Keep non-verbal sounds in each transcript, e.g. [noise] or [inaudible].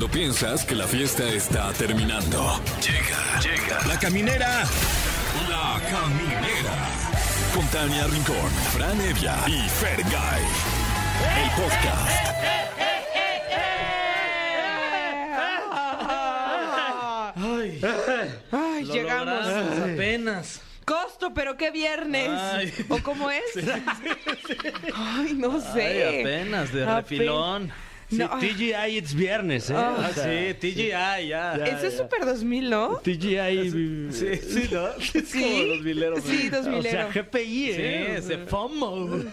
Cuando piensas que la fiesta está terminando. Llega, llega. La caminera. La caminera. Con Tania Rincón, Fran Evia y Fergay. El podcast. Ay, Lo llegamos. logramos apenas. Costo, pero qué viernes. Ay. ¿O cómo es? [laughs] Ay, no sé. Ay, apenas, de Ape- refilón. No, TGI it's viernes, ¿eh? Ah. Ah, sí, TGI, ya. Ese es Super 2000, ¿no? TGI. Sí, sí, ¿no? [laughs] Es Sí. como los mileros. Sí, O 2000. sea, GPI, Sí, ¿eh? ese FOMO.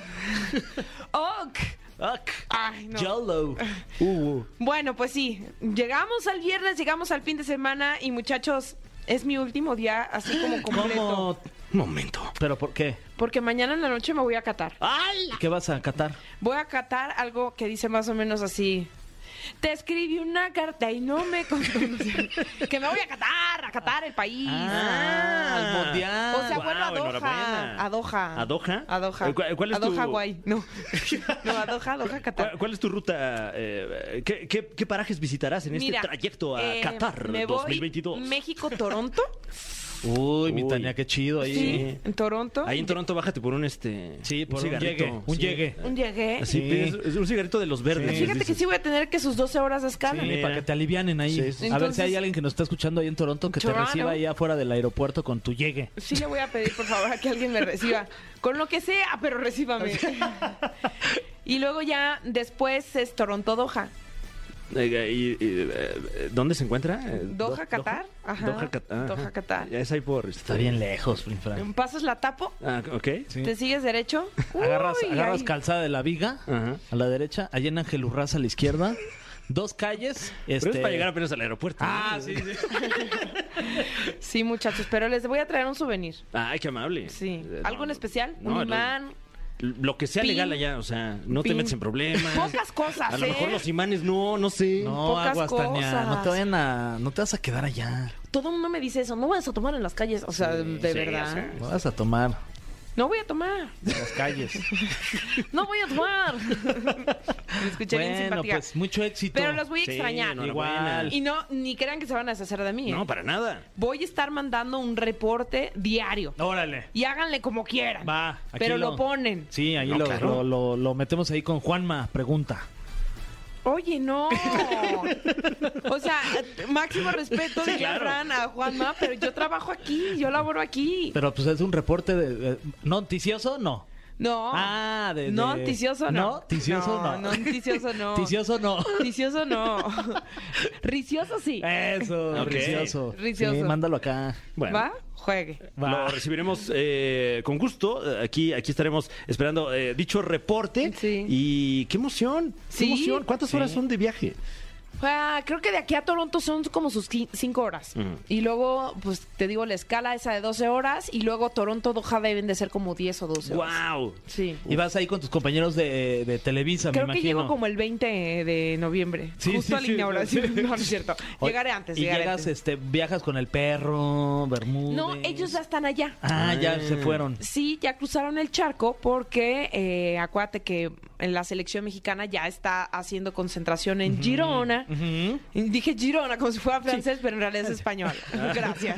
Ok. Uck. Ay, no. YOLO. [laughs] Uh, Bueno, pues sí. Llegamos al viernes, llegamos al fin de semana y muchachos, es mi último día así como completo. ¿Cómo? Un momento. ¿Pero por qué? Porque mañana en la noche me voy a catar. ¡Ay! ¿Qué vas a catar? Voy a catar algo que dice más o menos así. Te escribí una carta y no me [laughs] que me voy a catar, a catar el país. Ah, al mundial. O sea, bueno, a Doha. A Doha. ¿A Doha? A Doha. Eh, ¿cuál- cuál es a Doha, tu- guay. No. [laughs] No, a Doha, a Doha, ¿Cuál, Qatar. cuál es tu ruta? eh, ¿qué, qué, qué parajes visitarás en Mira, este trayecto a eh, Qatar me voy 2022? México-Toronto. [laughs] Uy, mi Uy. Tania, qué chido ahí. Sí, en Toronto. Ahí en Toronto bájate por un este Sí, por un cigarrito. llegue, un Sí. llegue. Un llegué. Así Sí. pides es un cigarrito de los verdes. Sí. Fíjate que sí voy a tener que sus 12 horas de escala. Sí, para que te alivianen ahí. Sí, sí. A ver Entonces- si hay alguien que nos está escuchando ahí en Toronto que Toronto. te reciba ahí afuera del aeropuerto con tu llegue. Sí le voy a pedir, por favor, a que alguien me reciba. Con lo que sea, pero recíbame. [laughs] y luego ya después es Toronto-Doha. Eh, y- y, eh, ¿Dónde se encuentra? Eh, Doha, Do- Qatar. Ajá. Doha, Qatar. ajá. Doha, Qatar. Ya es ahí por... este- Está bien lejos, Fran. Pasas la tapo, Ah, ok. Sí. te sigues derecho. [laughs] Agarras, Uy, agarras calzada de la viga Ajá. a la derecha, allá en Ángel Urraza a la izquierda, [laughs] dos calles. Pero Este... es para llegar apenas al aeropuerto. Ah, sí, sí. [laughs] Sí, muchachos, pero les voy a traer un souvenir. Ay, qué amable. Sí. Eh, ¿Algo no, en especial? no, un no, imán. Lo que sea Pin. legal allá, o sea, no te metes en problemas. Pocas cosas, A lo ¿eh? mejor los imanes no, no sé. No, Pocas aguas, Tania. No te vayan a... No te vas a quedar allá. Todo el mundo me dice eso. No vas a tomar en las calles. O sea, de sí, verdad. o sea. No vas a tomar No voy a tomar. en las calles. [laughs] No voy a tomar. [laughs] me escuché bien bueno, simpática. pues mucho éxito. Pero los voy a Sí, extrañar. enhorabuena. Igual. Y no, ni crean que se van a deshacer de mí. ¿eh? No, para nada. Voy a estar mandando un reporte diario. Órale. Y háganle como quieran. Va, aquí Pero lo ponen. Sí, ahí No, lo, claro. lo, lo- lo metemos ahí con Juanma. Pregunta. Oye, no. [laughs] o sea, máximo respeto de Fran a Juanma, pero yo trabajo aquí, yo laboro aquí. Pero pues es un reporte de... de- ¿Noticioso? No. No. Ah, de... de- No, ticioso no. ¿No? ¿Ticioso no? No, [laughs] ticioso no. ¿Ticioso no? Ticioso [laughs] no. Ricioso sí. Eso, Ok. ricioso. Ricioso. Sí, mándalo acá. Bueno. ¿Va? Juegue. Va. Lo recibiremos eh, con gusto. Aquí, aquí estaremos esperando eh, dicho reporte. Sí. Y qué emoción. Qué Sí. emoción. ¿Cuántas horas son de viaje? Ah, creo que de aquí a Toronto son como sus qui- cinco horas. Ujú. Y luego, pues te digo, la escala esa de 12 horas. Y luego Toronto, Doha deben de ser como 10 o 12 horas. ¡Wow! Sí. Y vas ahí con tus compañeros de, de Televisa, Creo me que imagino. llego como el 20 de noviembre. Sí, justo sí, a la sí, inauguración. [laughs] sí. No, no es cierto. Llegaré antes. Y llegaré llegas, antes. este, viajas con el perro, Bermúdez. No, ellos ya están allá. Ah, ya se fueron. Sí, ya cruzaron el charco porque eh, acuérdate que en la selección mexicana ya está haciendo concentración en Girona. Y Dije Girona como si fuera francés, pero en realidad es español. [laughs] Gracias.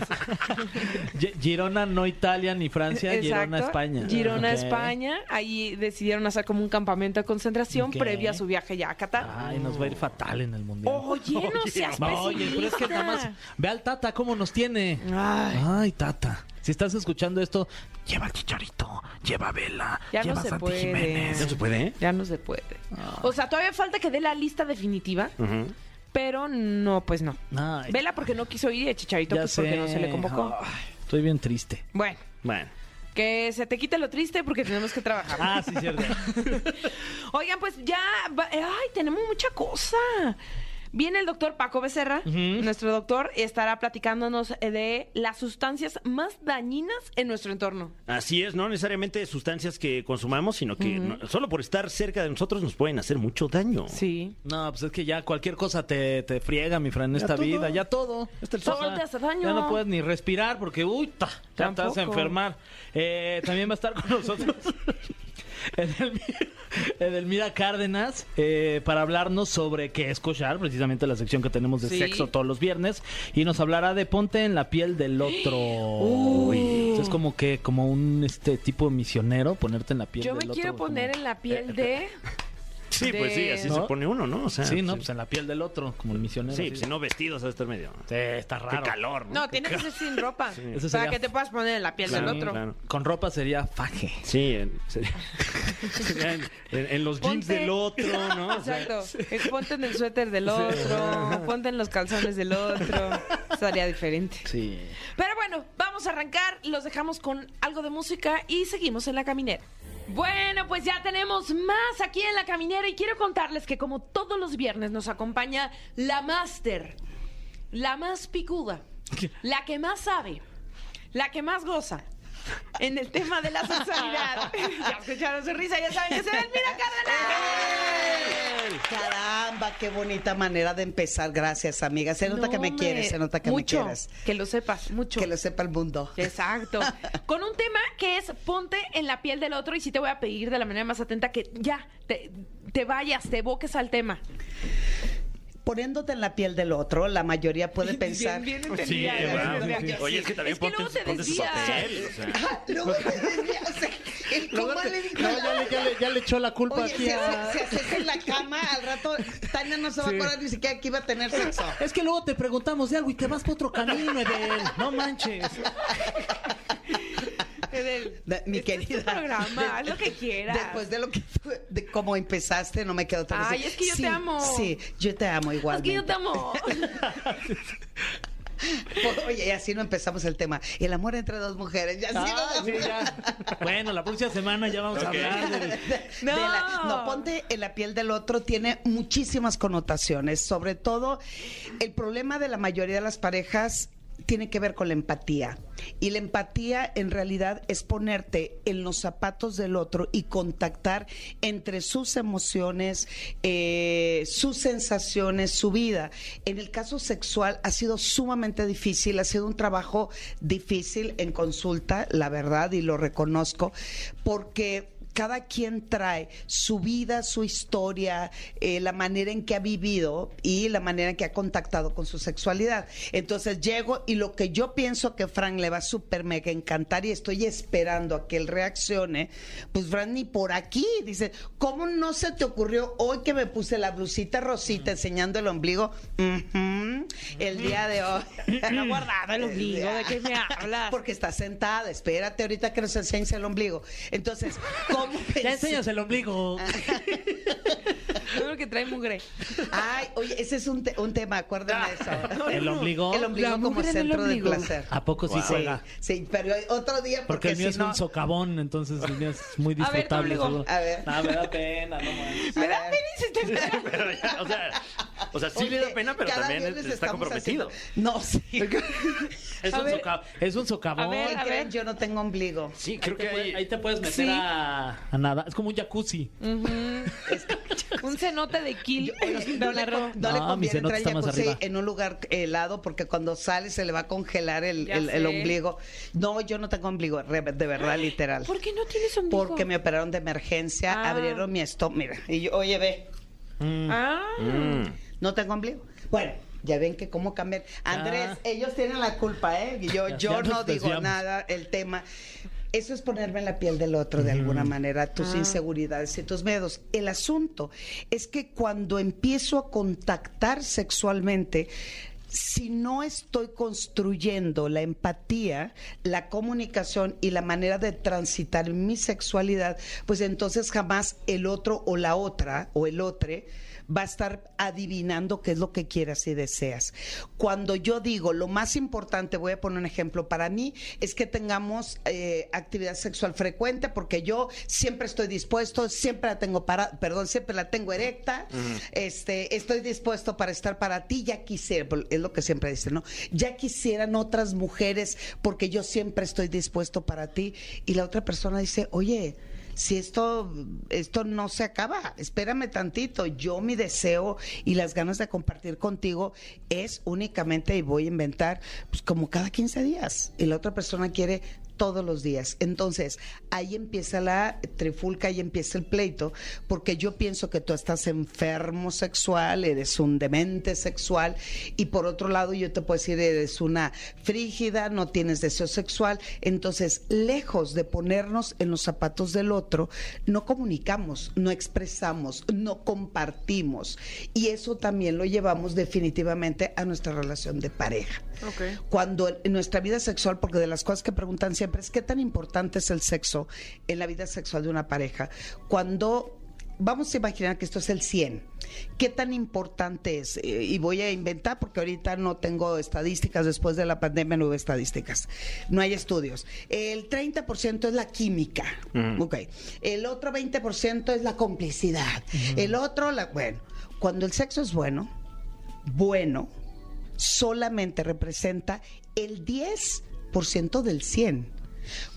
Gi- Girona, no Italia ni Francia, Girona, España. Girona. España. Ahí decidieron hacer como un campamento de concentración previo a su viaje ya a Qatar. Ay, nos va a ir fatal en el mundial. Oye, no seas Oye, pero es que nada más. pesimista. Ve al Tata cómo nos tiene. Ay. Ay, Tata. Si estás escuchando esto, lleva chicharito, lleva vela, Ya no lleva se Santi puede. Jiménez. No se puede, ¿eh? Ya no se puede. O sea, todavía falta que dé la lista definitiva, Ujú. pero no, pues no. Ay, Vela porque no quiso ir y a Chicharito ya pues porque no se le convocó. Ay, estoy bien triste. Bueno, Bueno. que se te quite lo triste porque tenemos que trabajar. Ah, sí, cierto. [laughs] Oigan, pues ya, va- ay, tenemos mucha cosa. Viene el doctor Paco Becerra, nuestro doctor, y estará platicándonos de las sustancias más dañinas en nuestro entorno. Así es, no necesariamente sustancias que consumamos, sino que no- solo por estar cerca de nosotros nos pueden hacer mucho daño. Sí. No, pues es que ya cualquier cosa te, te friega, mi Fran, en esta todo. vida, ya todo. Hasta el Todo sol. te hace daño. Ya no puedes ni respirar porque, uy, ta, ya te vas a enfermar. Eh, también va a estar con nosotros [laughs] [laughs] Edelmira, Edelmira Cárdenas eh, para hablarnos sobre qué es cochar, precisamente la sección que tenemos de Sí. sexo todos los viernes. Y nos hablará de ponte en la piel del otro. Es como que, como un este tipo misionero, ponerte en la piel Yo del me otro. quiero como- poner en la piel de... Sí, pues sí, así ¿No? se pone uno, ¿no? O sea, Sí, no, pues en la piel del otro, como el misionero. Sí, pues si no vestidos a estar medio. Sí, está Qué raro. calor, ¿no? No, tiene que ser sin ropa. Eso Para sería- que te puedas poner en la piel Claro, del otro. claro. Con ropa sería faje. Sí, en, sería- [laughs] sería en, en- en los jeans del otro, ¿no? O sea, Exacto. Eh, Ponte en el suéter del otro, ponte en los calzones del otro. Estaría diferente. Sí. Pero bueno, vamos a arrancar. Los dejamos con algo de música y seguimos en la caminera. Bueno, pues ya tenemos más aquí en la caminera y quiero contarles que como todos los viernes nos acompaña la máster, la más picuda, la que más sabe, la que más goza en el tema de la [laughs] sexualidad. ya escucharon su risa, ya saben que se Elmira [laughs] Cárdenas. Caramba, qué bonita manera de empezar. Gracias, amiga. Se nota No, que me quieres, se nota que mucho, me quieres. Que lo sepas, mucho. Que lo sepa el mundo. Exacto. [laughs] Con un tema que es ponte en la piel del otro y sí te voy a pedir de la manera más atenta que ya te, te vayas, te evoques al tema. Poniéndote en la piel del otro, la mayoría puede [laughs] pensar. Bien, bien sí, sí. Oye, es que también Es que ponte, luego te ponte su papel. o sea. Ah, luego te [laughs] desvías. El te- le dijo no, ya, le, ya, le, ya le echó la culpa Oye, aquí si, a... si haces en la cama, al rato Tania no se va Sí. a acordar ni siquiera que iba a tener sexo. Es que luego te preguntamos de algo y te vas por otro camino, Edel. No manches. [laughs] Edel, [laughs] De- mi este es tu querida. programa, haz lo que quieras. Después de lo que de cómo empezaste, no me quedo otra vez. Ay, es que yo te amo. Sí, yo te amo igual. Es que yo te amo. [laughs] Oye, y así no empezamos el tema. El amor entre dos mujeres. Ya Ah, no- sí, ya. Bueno, la próxima semana ya vamos a hablar de... [laughs] De No. la- no, ponte en la piel del otro tiene muchísimas connotaciones. Sobre todo, el problema de la mayoría de las parejas tiene que ver con la empatía. Y la empatía en realidad es ponerte en los zapatos del otro y contactar entre sus emociones, eh, sus sensaciones, su vida. En el caso sexual ha sido sumamente difícil, ha sido un trabajo difícil en consulta, la verdad, y lo reconozco, porque cada quien trae su vida, su historia, eh, la manera en que ha vivido y la manera en que ha contactado con su sexualidad. Entonces llego y lo que yo pienso que Frank le va a súper mega encantar y estoy esperando a que él reaccione, pues Frank ni por aquí dice, ¿cómo no se te ocurrió hoy que me puse la blusita rosita enseñando el ombligo? El día de hoy. [laughs] No guardado el ombligo, ¿de qué me [laughs] hablas? Porque está sentada, espérate ahorita que nos enseñes el ombligo. Entonces, ¿cómo Ya enseñas el ombligo. Seguro que trae mugre. Ay, oye, ese es un, te- un tema, acuérdame de eso. [laughs] El ombligo. El ombligo La como mugre en el centro del ombligo. placer. ¿A poco sí Sí, juega? sí, pero otro día Porque porque, el mío si es no... un socavón, entonces el mío es muy A ver, tu disfrutable. ombligo. seguro. A ver. No, me da pena, no manches. Me da pena y se te [laughs] Pero ya, o sea, o sea sí Oye, le da pena, pero cada también viernes está estamos comprometido. haciendo- No, sí. [laughs] Es A un, ver. soca- es un socavón. A ver, ¿Qué a creen? ver. Yo no tengo ombligo. Sí, creo Ahí que puedes- ahí te puedes meter Sí. a, a nada. Es como un jacuzzi. Un cenote de kill. Bueno, no le, con- no le No, mi conviene entrar jacuzzi en un lugar helado porque cuando sale se le va a congelar el, el- ombligo. No, yo no tengo ombligo, de verdad, literal. ¿Por qué no tienes ombligo? Porque me operaron de emergencia, Ah. abrieron mi estómago. Mira, y yo, oye, ve, Ah. Mm. no tengo ombligo. Bueno, ya ven que cómo cambian. Andrés, ellos tienen la culpa, ¿eh? Yo, Ya- yo ya no digo nada, el tema. Eso es ponerme en la piel del otro de alguna manera, tus inseguridades y tus miedos. El asunto es que cuando empiezo a contactar sexualmente, si no estoy construyendo la empatía, la comunicación y la manera de transitar mi sexualidad, pues entonces jamás el otro o la otra o el otro va a estar adivinando qué es lo que quieras y deseas. Cuando yo digo lo más importante, voy a poner un ejemplo para mí, es que tengamos eh, actividad sexual frecuente, porque yo siempre estoy dispuesto, siempre la tengo para, perdón, siempre la tengo erecta, este, estoy dispuesto para estar para ti, ya quisiera, es lo que siempre dicen, ¿no? Ya quisieran otras mujeres, porque yo siempre estoy dispuesto para ti, y la otra persona dice, oye, si esto, esto no se acaba, espérame tantito. Yo mi deseo y las ganas de compartir contigo es únicamente, y voy a inventar, pues como cada 15 días. Y la otra persona quiere todos los días. Entonces, ahí empieza la trifulca, ahí empieza el pleito, porque yo pienso que tú estás enfermo sexual, eres un demente sexual, y por otro lado yo te puedo decir, eres una frígida, no tienes deseo sexual. Entonces, lejos de ponernos en los zapatos del otro, no comunicamos, no expresamos, no compartimos. Y eso también lo llevamos definitivamente a nuestra relación de pareja. Ok. Cuando en nuestra vida sexual, porque de las cosas que preguntan siempre es qué tan importante es el sexo en la vida sexual de una pareja. Cuando vamos a imaginar que esto es el 100. ¿Qué tan importante es? Eh, y voy a inventar porque ahorita no tengo estadísticas, después de la pandemia no hubo estadísticas, no hay estudios. El 30% es la química, ok. El otro 20% es la complicidad. El otro, la, bueno, cuando el sexo es bueno, bueno, solamente representa el 10% del 100.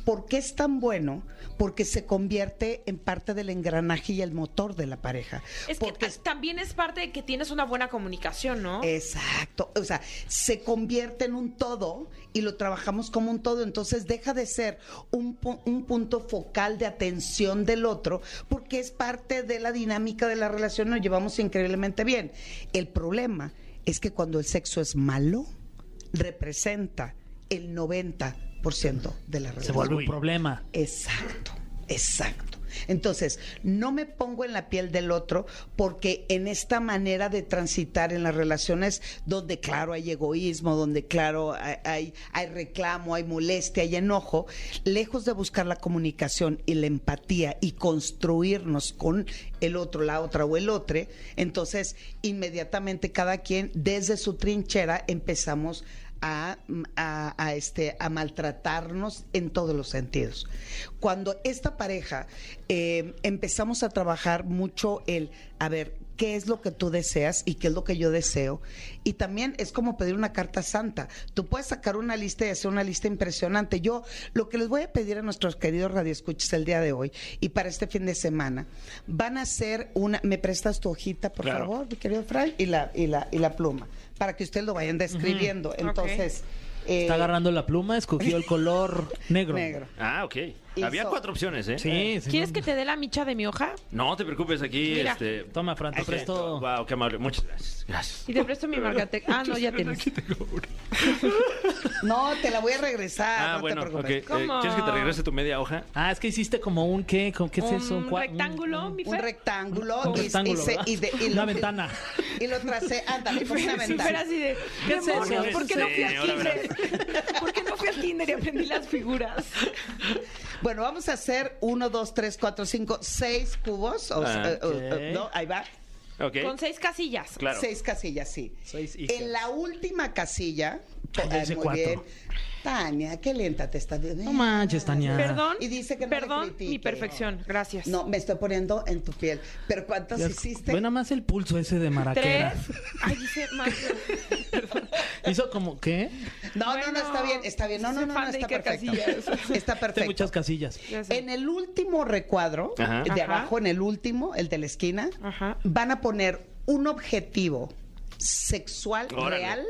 ¿Por qué es tan bueno? Porque se convierte en parte del engranaje y el motor de la pareja. Es que Porque también es parte de que tienes una buena comunicación, ¿no? Exacto, o sea, se convierte en un todo y lo trabajamos como un todo, entonces deja de ser un, pu- un punto focal de atención del otro porque es parte de la dinámica de la relación, nos llevamos increíblemente bien. El problema es que cuando el sexo es malo, representa el 90% de la relación. Se vuelve un problema. Exacto, exacto. Entonces, no me pongo en la piel del otro porque en esta manera de transitar en las relaciones donde claro hay egoísmo, donde claro hay, hay, hay reclamo, hay molestia, hay enojo, lejos de buscar la comunicación y la empatía y construirnos con el otro, la otra o el otro, entonces inmediatamente cada quien desde su trinchera empezamos a, a- a, este, a maltratarnos en todos los sentidos. Cuando esta pareja eh, empezamos a trabajar mucho el, a ver, qué es lo que tú deseas y qué es lo que yo deseo. Y también es como pedir una carta santa. Tú puedes sacar una lista y hacer una lista impresionante. Yo lo que les voy a pedir a nuestros queridos radioescuchas el día de hoy y para este fin de semana, van a hacer una, ¿me prestas tu hojita, por Claro. favor, mi querido Fray? Y la, y la, y la pluma, para que ustedes lo vayan describiendo. Entonces... eh, Está agarrando la pluma, escogió el color [laughs] negro. negro. Ah, ok. Hizo- Había cuatro opciones, ¿eh? Sí, sí. ¿Quieres no. que te dé la micha de mi hoja? No te preocupes, aquí. Mira. Este, Toma, Fran, te presto. Wow, qué amable. Muchas gracias. Gracias. Y te presto mi marcatec. Ah, no, ya tienes. [laughs] No, te la voy a regresar. Ah, no bueno, te ok. preocupes. Eh, ¿Cómo? ¿Quieres que te regrese tu media hoja? Ah, es que hiciste como un qué, ¿Con ¿qué es eso? Un rectángulo, mi Un Fer. rectángulo. Un y- y rectángulo, se- ¿verdad? y de- y Una ventana. Y lo tracé. Ándale, [laughs] como una Sí, ventana. Así de. ¿Qué es eso? ¿Por qué no fui kinder? [laughs] ¿Por qué no fui al kinder y aprendí las figuras? [laughs] Bueno, vamos a hacer uno, dos, tres, cuatro, cinco, seis cubos. O Ah, eh, eh, ok. no, ahí va. Ok. Con seis casillas. Claro. Seis casillas, sí. Seis hijas. En la última casilla. Ay, ya eh, hice muy cuatro. bien. Tania, qué lenta te está viendo. No manches, Tania. Perdón. Y dice que no le Perdón, critique. mi perfección. Gracias. No, me estoy poniendo en tu piel. Pero ¿cuántas Ya- hiciste? Nada más el pulso ese de maraquera. Tres. Ay, dice más. Hizo como, ¿qué? No, no, no, Bueno, está bien, está bien. No, no, no, no, está perfecto. [laughs] Está perfecto. muchas casillas. En el último recuadro, Ajá. de Ajá. abajo, en el último, el de la esquina, Ajá. van a poner un objetivo sexual Órale. real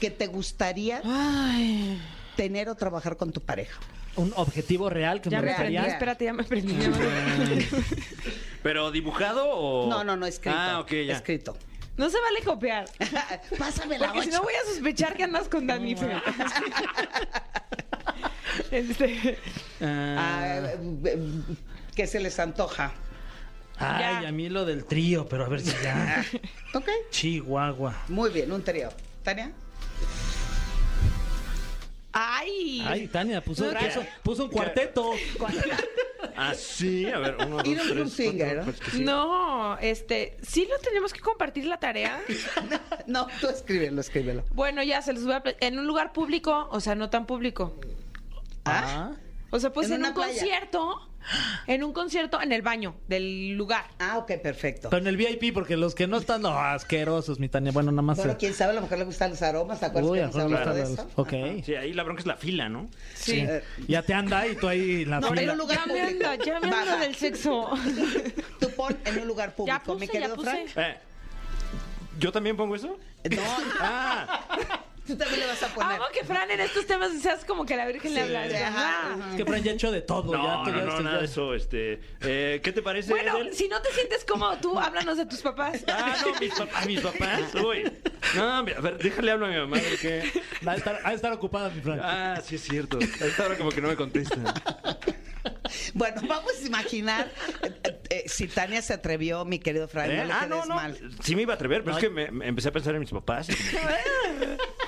que te gustaría Ay. Tener o trabajar con tu pareja. Un objetivo real que Ya me gustaría. Espérate, ya me prendí. ya me- ¿Pero dibujado o.? No, no, no, escrito. Ah, ok, ya. Escrito. No se vale copiar. [laughs] Pásame la Porque si ocho. no voy a sospechar que andas con Dani. Fer. [laughs] Este, Ah, Ah, eh, ¿Qué se les antoja? ay, ya. a mí lo del trío, pero a ver si ya. [laughs] Ok, Chihuahua. muy bien, un trío. ¿Tania? Ay. Ay, Tania, puso, No, puso, puso un [laughs] cuarteto. Ah, sí. A ver, uno, dos, Y no es un tres, singer, cuatro, ¿no? pues que sí. No, este, sí lo tenemos que compartir la tarea. [laughs] No, tú escríbelo, escríbelo. Bueno, ya se los voy a en un lugar público, o sea, no tan público. Ah. O sea, pues En un playa. concierto, en un concierto en el baño del lugar. Ah, ok, perfecto. Pero en el VIP, porque los que no están, no, asquerosos, mi Tania. Bueno, nada más. Bueno, quién sabe, a lo mejor le gustan los aromas, ¿te acuerdas Uy, que nos le de eso? Ok. Sí, ahí la bronca es la fila, ¿no? Sí. Eh, Ya te anda y tú ahí en la No, fila. en un lugar Ya me anda, ya me anda del sexo. [laughs] Tú pon en un lugar público, Ya puse, mi ya querido puse. Frank. Eh, ¿Yo también pongo eso? No, Ah, [laughs] Tú también le vas a poner. Amo que Fran en estos temas seas como que la Virgen le habla. ajá, Ajá. ajá. Es que Fran ya ha hecho de todo. No, ya, no, ya no, nada de eso. Este, eh, ¿Qué te parece, Bueno, Edel? si no te sientes cómodo tú, háblanos de tus papás. Ah, no, mis, papás, mis [laughs] papás. Uy. No, a ver, déjale hablar a mi mamá porque... Va a estar, ha de estar ocupada, mi Fran. Ah, sí es cierto. A esta hora como que no me contesta. [laughs] Bueno, vamos a imaginar eh, eh, si Tania se atrevió, mi querido Fran, ¿Eh? no le Ah, quedes no, no. mal. Sí me iba a atrever, pero es que me, me empecé a pensar en mis papás. [laughs]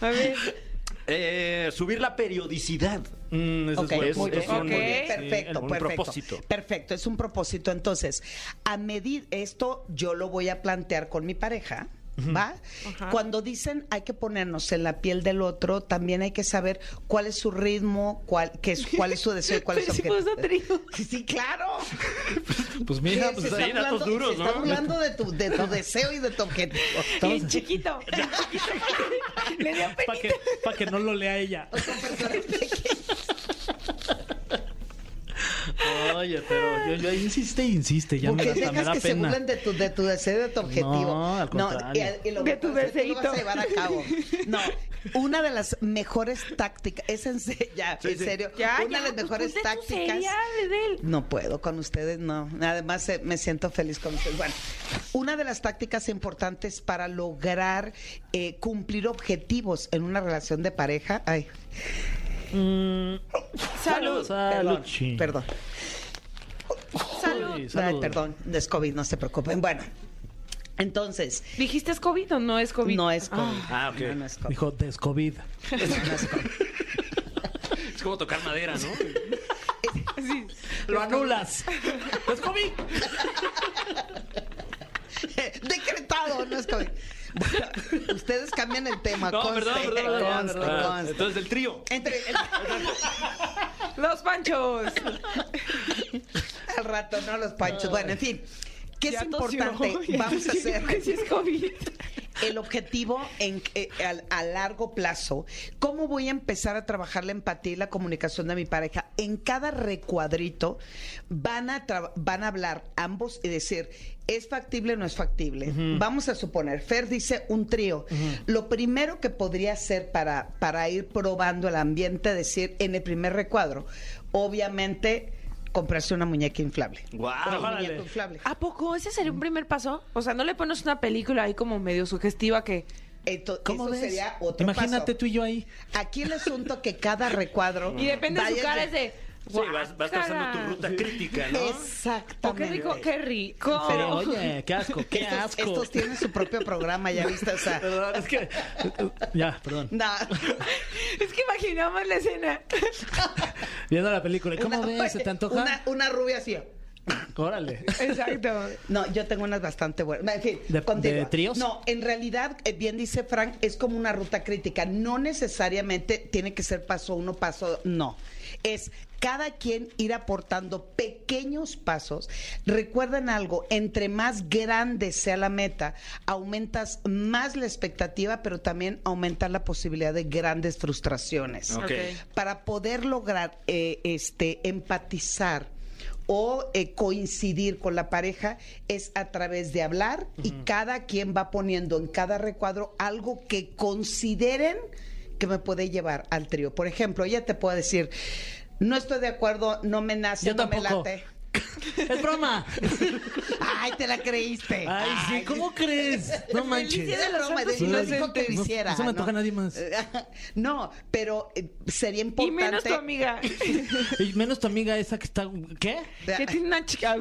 A ver. Eh, subir la periodicidad. Mm, eso Ok, es, es- muy bien, es un- perfecto, un perfecto. propósito. Perfecto, es un propósito. Entonces, a medir esto, yo lo voy a plantear con mi pareja. ¿Va? Ajá. Cuando dicen hay que ponernos en la piel del otro, también hay que saber cuál es su ritmo, cuál, qué es, cuál es su deseo y cuál es su [laughs] trío. Sí, sí, claro. [laughs] Pues mija, Se pues datos burlando- duros, ¿no? burlando de tu, de tu deseo y de tu objetivo. [laughs] Y chiquito. Le dio para que, penita. pa' que no lo lea ella. Oye, pero yo, yo insiste e insiste, ya me, Porque me dejas da que se burlen de tu, de tu deseo y de tu objetivo. No, al contrario. y, y lo De tu tú lo vas a llevar a cabo. No, una de las mejores tácticas, es en, se- ya, en serio, Ya, una ya, de las pues mejores tácticas. No puedo con ustedes, no. Además, eh, me siento feliz con ustedes. Bueno, una de las tácticas importantes para lograr eh, cumplir objetivos en una relación de pareja. Ay, Mm, Salud. salud, perdón, perdón. Salud. Ay, salud. perdón, es COVID, no se preocupen. Bueno, entonces, ¿Dijiste es COVID o no es COVID? no es COVID. Ah, ok. No, no es COVID. Dijo descovid. No, no es COVID. [laughs] Es como tocar madera, ¿no? [laughs] Sí. Lo anulas. Descovid. [laughs] Decretado, no es COVID. [laughs] Ustedes cambian el tema. No, conste, perdón, perdón, perdón. conste, Ah, conste. Entonces, el trío. Entre el- [laughs] Los panchos. [laughs] al rato, no los panchos. Bueno, en fin. ¿Qué es tosió. importante? Vamos a hacer que sí es COVID. El objetivo en, eh, al- a, largo plazo. ¿Cómo voy a empezar a trabajar la empatía y la comunicación de mi pareja? En cada recuadrito van a, tra- van a hablar ambos y decir, ¿es factible o no es factible? Vamos a suponer, Fer dice un trío. Lo primero que podría hacer para, para ir probando el ambiente, decir, en el primer recuadro, obviamente comprarse una muñeca inflable. Guau. Órale. inflable. ¿A poco? ¿Ese sería un primer paso? O sea, ¿no le pones una película ahí como medio sugestiva que... Ento- ¿Cómo eso ves? sería otro Imagínate paso. tú y yo ahí. Aquí el asunto que cada recuadro. Y depende de su vaya- cara es de... Sí, vas, vas trazando tu ruta crítica, ¿no? Oh, Exactamente. qué rico, qué rico. Pero, oye, qué asco, qué estos, asco. estos tienen su propio programa, ya viste, o sea. [laughs] Perdón, es que. Ya, perdón. No. [laughs] Es que imaginamos la escena. [laughs] Viendo la película. ¿Cómo Una- ves? ¿Se te antoja? Una, una rubia así. Órale. Exacto. No, yo tengo unas bastante buenas. En fin, ¿De- continúa. de tríos? No, en realidad, eh, bien dice Frank, es como una ruta crítica. No necesariamente tiene que ser paso uno, paso no. Es cada quien ir aportando pequeños pasos. Recuerden algo, entre más grande sea la meta, aumentas más la expectativa, pero también aumentas la posibilidad de grandes frustraciones para poder lograr eh, este empatizar o eh, coincidir con la pareja es a través de hablar y cada quien va poniendo en cada recuadro algo que consideren que me puede llevar al trío. Por ejemplo, ella te puede decir, no estoy de acuerdo, no me nace, Yo no me tampoco. late. [laughs] Es broma. [laughs] Ay, te la creíste. Ay, sí, ¿cómo crees? No manches. Los broma, de- no dijo que lo hiciera. No se me antoja nadie más. [laughs] No, pero eh, sería Y importante. menos tu amiga. Y menos tu amiga esa que está. ¿Qué? Que tiene una chica.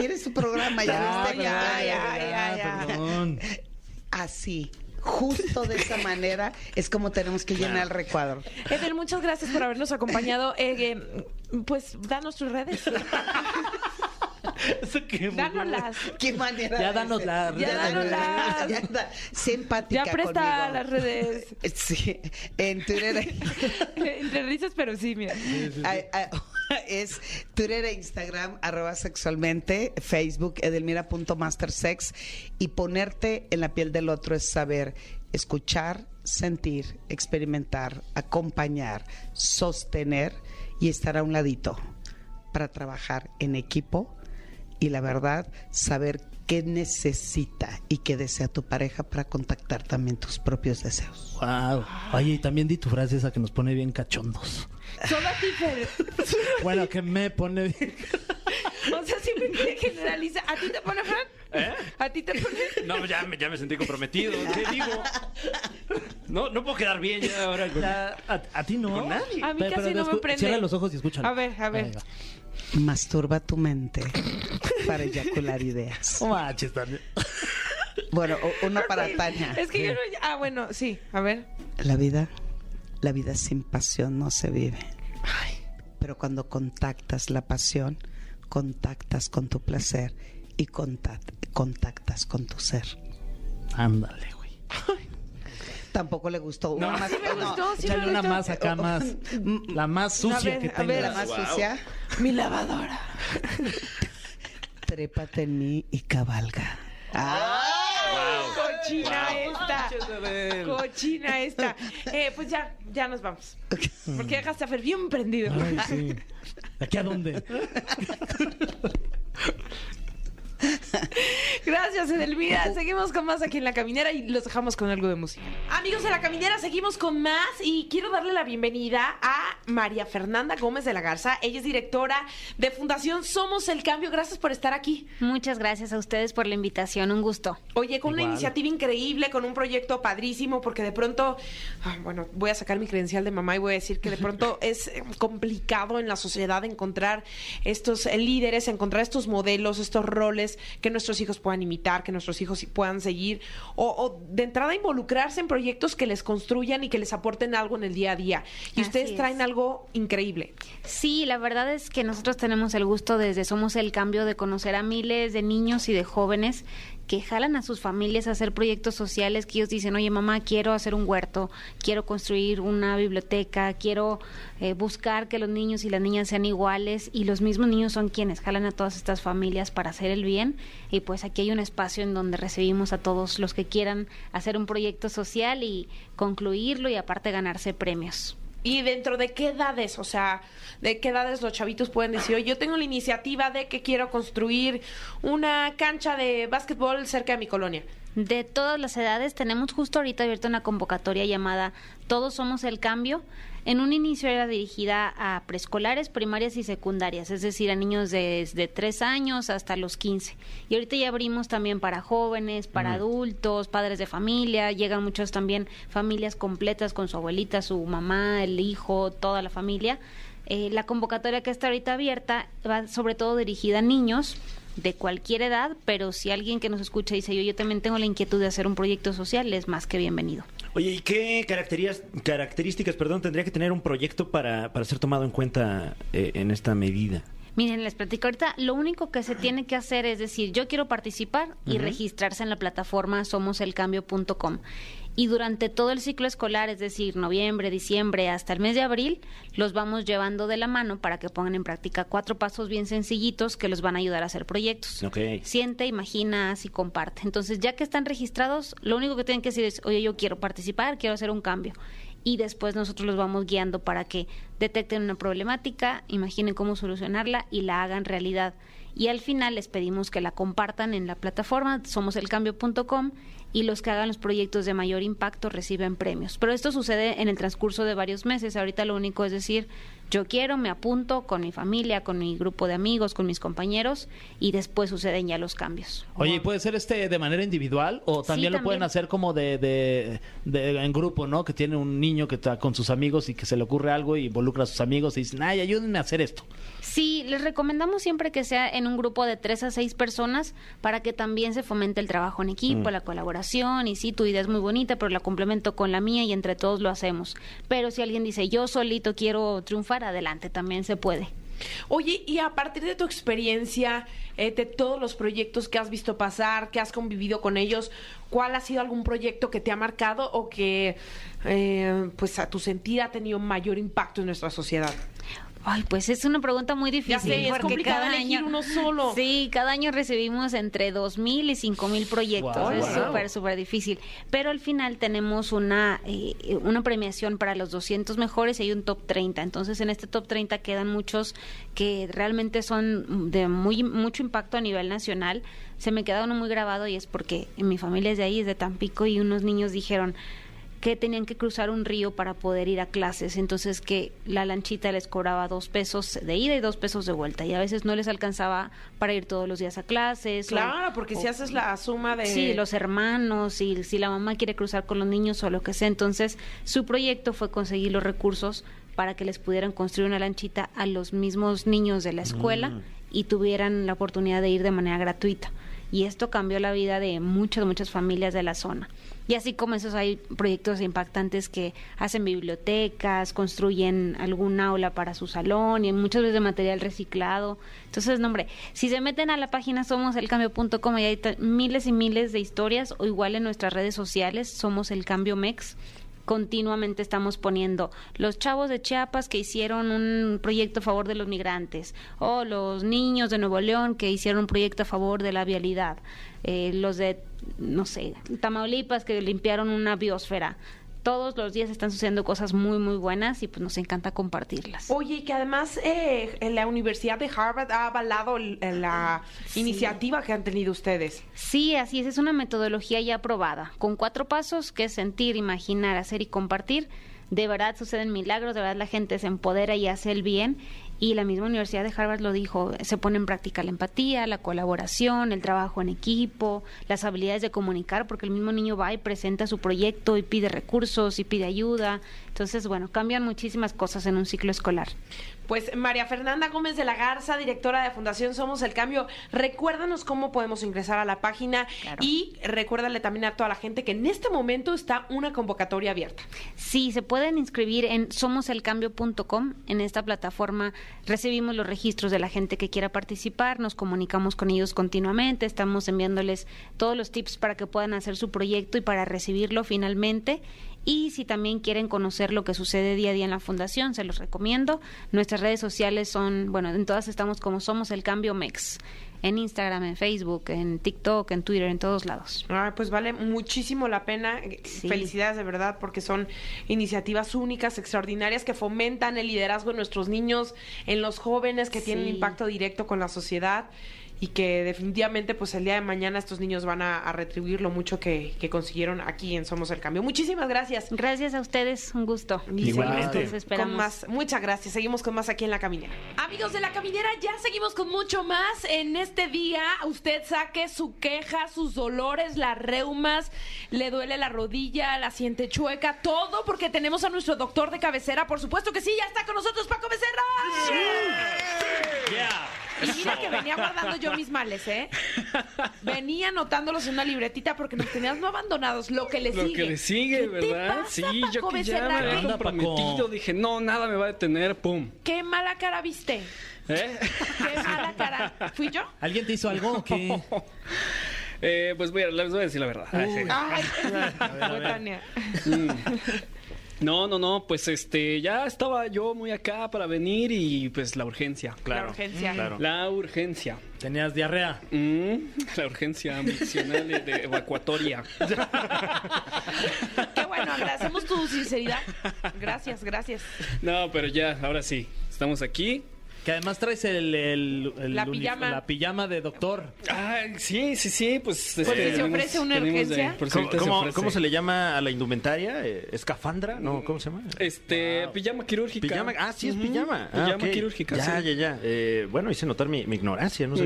Mire su programa, ya, viste, ya, ya, ya, ya, ya. Perdón. Así, justo de esa manera es como tenemos que llenar el recuadro. Edel, muchas gracias por habernos acompañado. Eh, eh, pues danos tus redes. [laughs] [laughs] Eso qué Dánoslas. ¿Qué manera? Ya la- Ya danos la- Ya da- sé empática Ya presta conmigo. las redes. [laughs] Sí, en Twitter. [laughs] Entre risas, pero sí, mira. Ay, ay, es Twitter e Instagram, arroba sexualmente, Facebook, edelmira.mastersex. Y ponerte en la piel del otro es saber escuchar, sentir, experimentar, acompañar, sostener y estar a un ladito para trabajar en equipo y la verdad, saber qué necesita y qué desea tu pareja para contactar también tus propios deseos. Wow. Oye, y también di tu frase esa que nos pone bien cachondos. Solo a ti, Fer. [laughs] Bueno, que me pone bien. O sea, siempre quiere generalizar. ¿A ti te pone, Fran? ¿Eh? ¿A ti te pone? No, ya me, ya me sentí comprometido. ¿Qué digo? No, no puedo quedar bien ya ahora. con- A, a ti no. Con nadie. A mí Pero- casi pero no me prende. Cierra los ojos y escúchalo. A ver, a ver. Masturba tu mente para eyacular ideas. También. Bueno, una para Tania. Es que yo no. Ah, bueno, sí. A ver. La vida, la vida sin pasión no se vive. Pero cuando contactas la pasión, contactas con tu placer y contact- contactas con tu ser. Ándale, güey. Tampoco le gustó. Una más, Sí me no, gustó, sí Échale me una gustó. más acá, más. La más sucia ver, que a ver, la tengas. más sucia. Mi lavadora. Trépate en mí y cabalga. Cochina esta. Cochina [laughs] esta. Eh, pues ya, ya nos vamos. Porque dejaste a Fer bien prendido. Ay, sí. [laughs] ¿De aquí a dónde? [laughs] [laughs] Gracias, Edelmira. Seguimos con más aquí en La Caminera y los dejamos con algo de música. Amigos de La Caminera, seguimos con más y quiero darle la bienvenida a María Fernanda Gómez de la Garza. Ella es directora de Fundación Somos el Cambio. Gracias por estar aquí. Muchas gracias a ustedes por la invitación, un gusto. Oye, con una iniciativa increíble, con un proyecto padrísimo, porque de pronto, ah, bueno, voy a sacar mi credencial de mamá y voy a decir que de pronto [laughs] es eh, complicado en la sociedad encontrar estos eh, líderes, encontrar estos modelos, estos roles que nuestros hijos puedan imitar, que nuestros hijos puedan seguir, o, o de entrada involucrarse en proyectos que les construyan y que les aporten algo en el día a día. Y Así ustedes es. traen algo increíble. Sí, la verdad es que nosotros tenemos el gusto desde Somos el Cambio de conocer a miles de niños y de jóvenes que jalan a sus familias a hacer proyectos sociales que ellos dicen, oye mamá, quiero hacer un huerto, quiero construir una biblioteca, quiero eh, buscar que los niños y las niñas sean iguales y los mismos niños son quienes jalan a todas estas familias para hacer el bien y pues aquí hay un espacio en donde recibimos a todos los que quieran hacer un proyecto social y concluirlo y aparte ganarse premios. ¿Y dentro de qué edades? O sea, ¿de qué edades los chavitos pueden decir, oye, yo tengo la iniciativa de que quiero construir una cancha de básquetbol cerca de mi colonia? De todas las edades, tenemos justo ahorita abierta una convocatoria llamada Todos Somos el Cambio. En un inicio era dirigida a preescolares, primarias y secundarias, es decir, a niños desde 3 años hasta los 15. Y ahorita ya abrimos también para jóvenes, para adultos, padres de familia, llegan muchos también familias completas con su abuelita, su mamá, el hijo, toda la familia. Eh, la convocatoria que está ahorita abierta va sobre todo dirigida a niños de cualquier edad, pero si alguien que nos escucha dice yo, yo también tengo la inquietud de hacer un proyecto social, es más que bienvenido. Oye, ¿y qué características, características perdón, tendría que tener un proyecto para, para ser tomado en cuenta eh, en esta medida? Miren, les platico ahorita, lo único que se tiene que hacer es decir, yo quiero participar y registrarse en la plataforma somoselcambio.com. Y durante todo el ciclo escolar, es decir, noviembre, diciembre, hasta el mes de abril, los vamos llevando de la mano para que pongan en práctica cuatro pasos bien sencillitos que los van a ayudar a hacer proyectos. Siente, imagina, haz y comparte. Entonces, ya que están registrados, lo único que tienen que decir es, oye, yo quiero participar, quiero hacer un cambio. Y después nosotros los vamos guiando para que detecten una problemática, imaginen cómo solucionarla y la hagan realidad. Y al final les pedimos que la compartan en la plataforma somoselcambio.com y los que hagan los proyectos de mayor impacto reciben premios. Pero esto sucede en el transcurso de varios meses. Ahorita lo único es decir, yo quiero, me apunto con mi familia, con mi grupo de amigos, con mis compañeros y después suceden ya los cambios. Oye, ¿y puede ser este de manera individual o también lo también. pueden hacer como de, de, de- en grupo, ¿no? Que tiene un niño que está con sus amigos y que se le ocurre algo y involucra a sus amigos y dicen, ay, ayúdenme a hacer esto. Sí, les recomendamos siempre que sea en un grupo de tres a seis personas para que también se fomente el trabajo en equipo, la colaboración y sí, tu idea es muy bonita, pero la complemento con la mía y entre todos lo hacemos. Pero si alguien dice yo solito quiero triunfar, adelante, también se puede. Oye, y a partir de tu experiencia, eh, de todos los proyectos que has visto pasar, que has convivido con ellos, ¿cuál ha sido algún proyecto que te ha marcado o que, eh, pues a tu sentir, ha tenido mayor impacto en nuestra sociedad? Ay, pues es una pregunta muy difícil. Ya sé, es complicado cada elegir año, uno solo. Sí, cada año recibimos entre 2.000 y 5.000 proyectos. Es guau. súper, súper difícil. Pero al final tenemos una, eh, una premiación para los 200 mejores y hay un top 30. Entonces, en este top 30 quedan muchos que realmente son de muy mucho impacto a nivel nacional. Se me queda uno muy grabado y es porque mi familia es de ahí, es de Tampico, y unos niños dijeron que tenían que cruzar un río para poder ir a clases, entonces que la lanchita les cobraba dos pesos de ida y dos pesos de vuelta, y a veces no les alcanzaba para ir todos los días a clases. o- Claro, porque si haces la suma de... Sí, los hermanos, y si la mamá quiere cruzar con los niños o lo que sea. Entonces, su proyecto fue conseguir los recursos para que les pudieran construir una lanchita a los mismos niños de la escuela y tuvieran la oportunidad de ir de manera gratuita. Y esto cambió la vida de muchas, muchas familias de la zona. Y así como esos hay proyectos impactantes que hacen bibliotecas, construyen algún aula para su salón y muchas veces de material reciclado. Entonces, no, hombre, si se meten a la página somoselcambio.com y hay miles y miles de historias o igual en nuestras redes sociales, Somos el Cambio Mex. Continuamente estamos poniendo los chavos de Chiapas que hicieron un proyecto a favor de los migrantes, o los niños de Nuevo León que hicieron un proyecto a favor de la vialidad, eh, los de, no sé, Tamaulipas que limpiaron una biosfera. Todos los días están sucediendo cosas muy, muy buenas y pues nos encanta compartirlas. Oye, y que además eh, en la Universidad de Harvard ha avalado la iniciativa que han tenido ustedes. Sí, así es, es una metodología ya aprobada, con cuatro pasos que es sentir, imaginar, hacer y compartir. De verdad suceden milagros, de verdad la gente se empodera y hace el bien. Y la misma Universidad de Harvard lo dijo, se pone en práctica la empatía, la colaboración, el trabajo en equipo, las habilidades de comunicar, porque el mismo niño va y presenta su proyecto y pide recursos y pide ayuda. Entonces, bueno, cambian muchísimas cosas en un ciclo escolar. Pues María Fernanda Gómez de la Garza, directora de Fundación Somos el Cambio, recuérdanos cómo podemos ingresar a la página Claro. y recuérdale también a toda la gente que en este momento está una convocatoria abierta. Sí, se pueden inscribir en somoselcambio.com. En esta plataforma recibimos los registros de la gente que quiera participar, nos comunicamos con ellos continuamente, estamos enviándoles todos los tips para que puedan hacer su proyecto y para recibirlo finalmente. Y si también quieren conocer lo que sucede día a día en la fundación, se los recomiendo. Nuestras redes sociales son, bueno, en todas estamos como Somos el Cambio MEX. En Instagram, en Facebook, en TikTok, en Twitter, en todos lados. Ah, pues vale muchísimo la pena. Sí. Felicidades de verdad porque son iniciativas únicas, extraordinarias que fomentan el liderazgo en nuestros niños, en los jóvenes que tienen impacto directo con la sociedad y que definitivamente pues el día de mañana estos niños van a, a retribuir lo mucho que, que consiguieron aquí en Somos el Cambio. Muchísimas gracias. Gracias a ustedes, un gusto. Y Igualmente. seguimos Los esperamos. Con más, muchas gracias. Seguimos con más aquí en La Caminera. Amigos de La Caminera, ya seguimos con mucho más. En este día, usted saque su queja, sus dolores, las reumas, le duele la rodilla, la siente chueca, todo porque tenemos a nuestro doctor de cabecera. Por supuesto que sí, ya está con nosotros Paco Becerra. Y mira que venía guardando yo mis males, ¿eh? Venía anotándolos en una libretita porque nos tenías no abandonados. Lo que le Lo sigue. que le sigue, ¿Qué te ¿verdad? pasa, sí, Paco yo que ya me había ¿Qué- Anda, Paco. comprometido, dije, no, nada me va a detener, pum. Qué mala cara viste. ¿Eh? Qué mala cara. ¿Fui yo? ¿Alguien te hizo algo o qué? [laughs] Eh, pues voy a, les voy a decir la verdad. Ay, [laughs] sí. Ay, fue Tania. No, no, no, pues este, ya estaba yo muy acá para venir y pues la urgencia. La urgencia. Claro. La urgencia. Tenías diarrea. Mm, la urgencia ambicional de, de evacuatoria. Qué bueno, agradecemos tu sinceridad. Gracias, gracias. No, pero ya, ahora sí, estamos aquí. Que además traes el, el- el La pijama. la pijama de doctor. Ay, sí, sí, sí, pues... Porque se ofrece una urgencia. ¿Cómo, se cómo- ofrece. cómo se le llama a la indumentaria? Eh, ¿Escafandra? No, ¿cómo se llama? Este, pijama quirúrgica. Pijama. Ah, sí, es pijama. Ah, Pijama quirúrgica, Ya, sí. ya, ya. Eh, bueno, hice notar mi, mi ignorancia, no Ujú.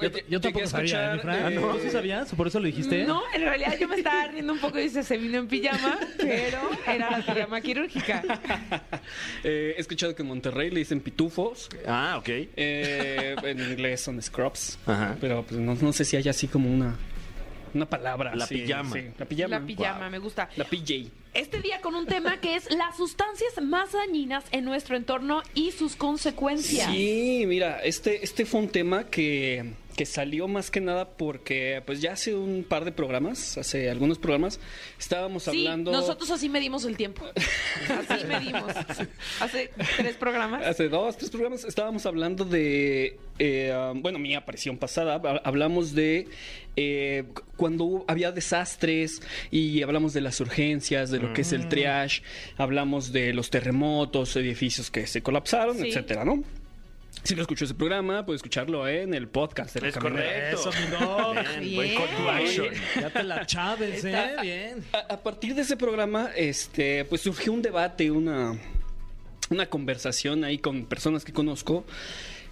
Yo, yo tampoco sabía, ¿eh, Fran? de- ¿No? ¿Sí sabías? ¿Por eso lo dijiste? No, en realidad yo me estaba riendo un poco y dice, se vino en pijama, pero era la pijama quirúrgica. [laughs] Eh, he escuchado que en Monterrey le dicen pitufos. Ah, ok. Eh, en inglés son scrubs. Ajá. Pero pues, no, no sé si hay así como una, una palabra. La así, pijama. sí, la pijama. La pijama, me gusta. La PJ. Este día con un tema que es las sustancias más dañinas en nuestro entorno y sus consecuencias. Sí, mira, este, este fue un tema que, que salió más que nada porque pues ya hace un par de programas, hace algunos programas, estábamos Sí, hablando... nosotros así medimos el tiempo. [laughs] Así medimos. Hace tres programas. Hace dos, tres programas estábamos hablando de, eh, um, bueno, mi aparición pasada, ha- hablamos de eh, cu- cuando había desastres y hablamos de las urgencias, de lo que es el triage, hablamos de los terremotos, edificios que se colapsaron, Sí. etcétera, ¿no? Si no escuchó ese programa, puede escucharlo en el podcast. de La Es Caminera. correcto. Eso, Bien, buen call to Bien. action. Ya te la chaves, ¿eh? Bien. A, a partir de ese programa, este, pues surgió un debate, una, una conversación ahí con personas que conozco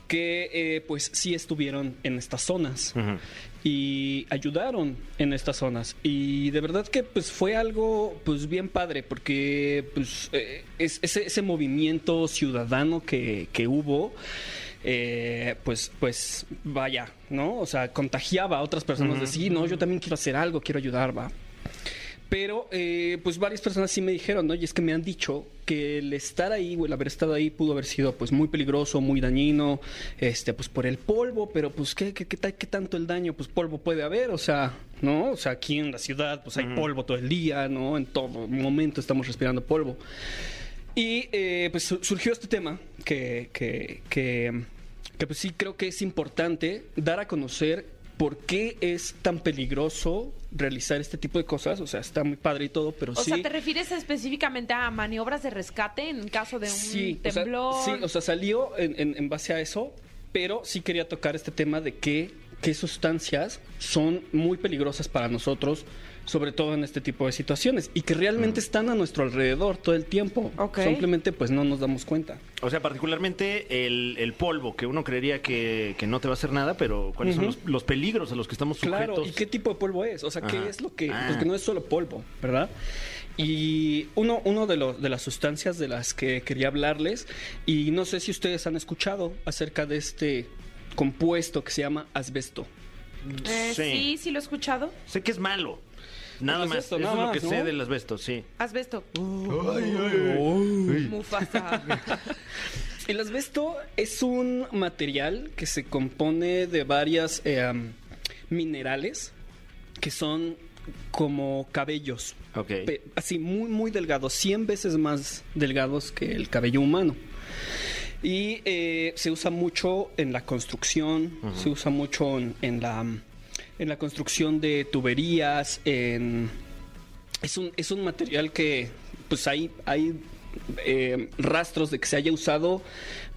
que eh, pues sí estuvieron en estas zonas y ayudaron en estas zonas. Y de verdad que pues fue algo pues bien padre porque pues eh, es- ese, ese movimiento ciudadano que, que hubo eh, pues pues vaya no o sea contagiaba a otras personas de sí no yo también quiero hacer algo quiero ayudar va pero, eh, pues varias personas sí me dijeron, ¿no? Y es que me han dicho que el estar ahí o el haber estado ahí pudo haber sido, pues, muy peligroso, muy dañino, este, pues, por el polvo, pero, pues, ¿qué, qué, qué, qué tanto el daño? Pues, polvo puede haber, o sea, ¿no? O sea, aquí en la ciudad, pues, hay polvo todo el día, ¿no? En todo momento estamos respirando polvo. Y, eh, pues, su- surgió este tema que, que, que, que, pues, sí creo que es importante dar a conocer por qué es tan peligroso realizar este tipo de cosas. O sea, está muy padre y todo, pero O sí. sea, ¿te refieres específicamente a maniobras de rescate en caso de un sí, o sea, temblor? sí, o sea, salió en, en- en base a eso, pero sí quería tocar este tema de que qué sustancias son muy peligrosas para nosotros, sobre todo en este tipo de situaciones, y que realmente están a nuestro alrededor todo el tiempo. Ok. Simplemente pues no nos damos cuenta. O sea, particularmente el, el polvo, que uno creería que, que no te va a hacer nada, pero ¿cuáles son los, los peligros a los que estamos sujetos? Claro, ¿y qué tipo de polvo es? O sea, ¿qué Ajá. es lo que...? Ah. Porque no es solo polvo, ¿verdad? Y uno, uno de, los, de las sustancias de las que quería hablarles, y no sé si ustedes han escuchado acerca de este compuesto que se llama asbesto. Eh, Sí. sí, sí lo he escuchado. Sé que es malo. Nada más. asbesto, Eso nada es lo que más, sé ¿no? del asbesto, sí. Asbesto. Mufasa. [laughs] El asbesto es un material que se compone de varias eh, am, minerales que son como cabellos. Ok. Pe- así muy muy delgados, 100 veces más delgados que el cabello humano. Y eh, se usa mucho en la construcción, se usa mucho en, en la en la construcción de tuberías, en es un, es un material que pues hay, hay eh, rastros de que se haya usado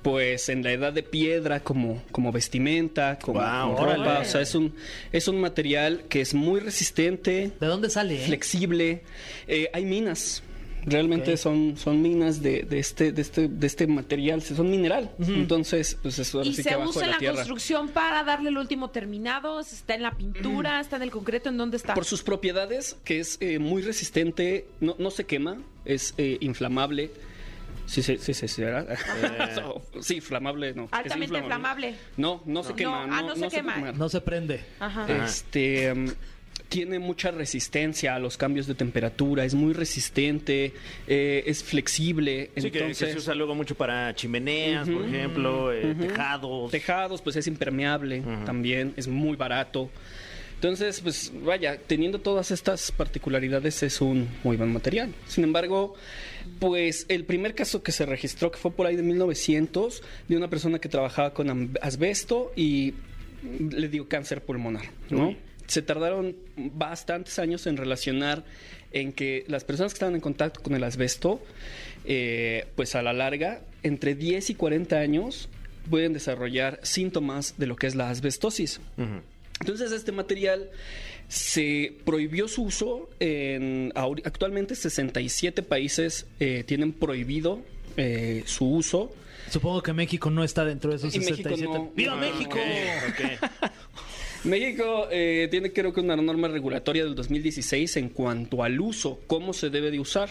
pues en la edad de piedra como, como vestimenta, como, como ropa. O sea, es un, es un material que es muy resistente, ¿De dónde sale? eh? flexible. Eh, hay minas. Realmente son, son minas de, de este, de, este, de este material, son mineral. Entonces, pues eso Y sí se que abajo usa de en la tierra. construcción para darle el último terminado. Está en la pintura, está en el concreto. ¿En dónde está? Por sus propiedades, que es eh, muy resistente, no, no se quema, es eh, inflamable. Sí, sí, sí, sí, sí, ¿verdad? [laughs] sí, inflamable, no. Altamente inflamable. No, no se quema. No, ah, no se puede quema. No se prende. Ajá. Este mm, tiene mucha resistencia a los cambios de temperatura, es muy resistente, eh, es flexible. Sí, que- que, entonces, se usa luego mucho para chimeneas, por ejemplo, eh, tejados. Tejados, pues es impermeable también, es muy barato. Entonces, pues vaya, teniendo todas estas particularidades es un muy buen material. Sin embargo, pues el primer caso que se registró, que fue por ahí de 1900, de una persona que trabajaba con asbesto y le dio cáncer pulmonar, ¿no? Uy. Se tardaron bastantes años en relacionar en que las personas que estaban en contacto con el asbesto, eh, pues a la larga, entre 10 y 40 años, pueden desarrollar síntomas de lo que es la asbestosis. Entonces este material se prohibió su uso en actualmente 67 países eh, tienen prohibido eh, su uso. Supongo que México no está dentro de esos Y México 67. no- ¡Viva no, México! [laughs] México eh, tiene creo que una norma regulatoria del 2016 en cuanto al uso, cómo se debe de usar.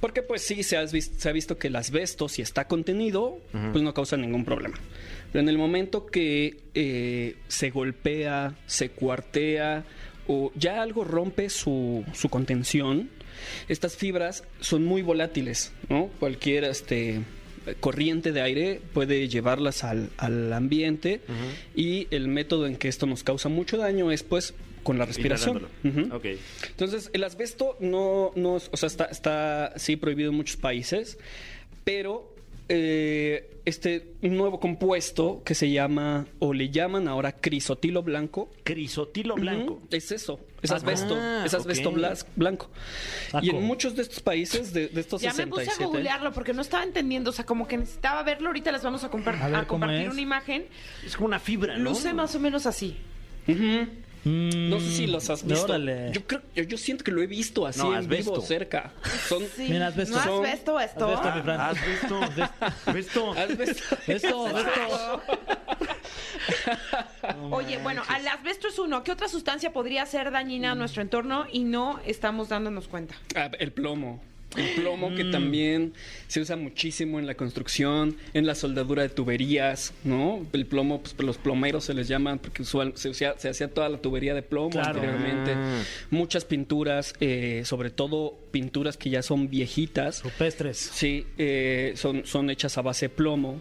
Porque pues sí, se, ha visto que el asbesto, si está contenido, pues no causa ningún problema. Pero en el momento que eh, se golpea, se cuartea o ya algo rompe su, su contención, estas fibras son muy volátiles, ¿no? Cualquier este, corriente de aire puede llevarlas al, al ambiente y el método en que esto nos causa mucho daño es pues con la respiración. Entonces, el asbesto no, no o sea, está, está sí prohibido en muchos países, pero eh, este nuevo compuesto que se llama, o le llaman ahora crisotilo blanco, Crisotilo blanco. Es eso, es Ah, asbesto, es asbesto ok. blas- blanco. Saco. Y en muchos de estos países, de, de estos Ya me puse a 67, googlearlo porque no estaba entendiendo, o sea, como que necesitaba verlo. Ahorita les vamos a, compar- A ver, a compartir una imagen. Es como una fibra, ¿no? Luce más o menos así. Ujú. Mm, No sé si los has visto. órale. Yo creo, yo, yo siento que lo he visto así No, en asbesto. vivo cerca. Son Sí. Mira, asbesto. ¿No has visto esto? Asbesto, mi Fran. ¿Has visto? ¿Has visto? asbesto. Esto, Oye, bueno, al asbesto es uno. ¿Qué otra sustancia podría ser dañina a nuestro entorno y no estamos dándonos cuenta? Ah, el plomo. El plomo Mm. que también se usa muchísimo en la construcción, en la soldadura de tuberías, ¿no? El plomo, pues los plomeros se les llaman porque usual, se, hacía- se hacía toda la tubería de plomo Claro. anteriormente. Ah. Muchas pinturas, eh, sobre todo pinturas que ya son viejitas, Rupestres. sí, eh, son, son hechas a base de plomo.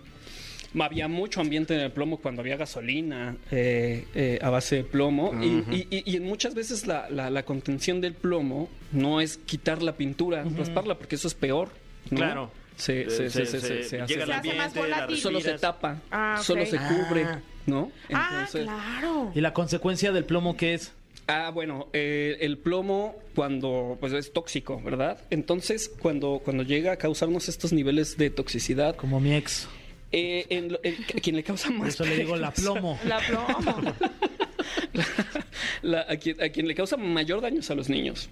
Había mucho ambiente en el plomo cuando había gasolina eh, eh, a base de plomo y, y- y- y en muchas veces la, la- la contención del plomo no es quitar la pintura, rasparla, porque eso es peor. ¿no? Claro. Se, se- Eh, se- se- se- se- se hace- llega Se hace más ambiente, solo se tapa, Ah, ok. solo se cubre, Ah. ¿no? ah, Entonces- claro. ¿Y la consecuencia del plomo qué es? Ah, bueno, eh, el plomo cuando pues es tóxico, ¿verdad? Entonces, cuando, cuando llega a causarnos estos niveles de toxicidad, Como mi ex. Eh, en lo- en- a quien le causa Por más eso le digo la plomo. La plomo. [laughs] La- a, quien, a quien le causa mayor daño es a los niños.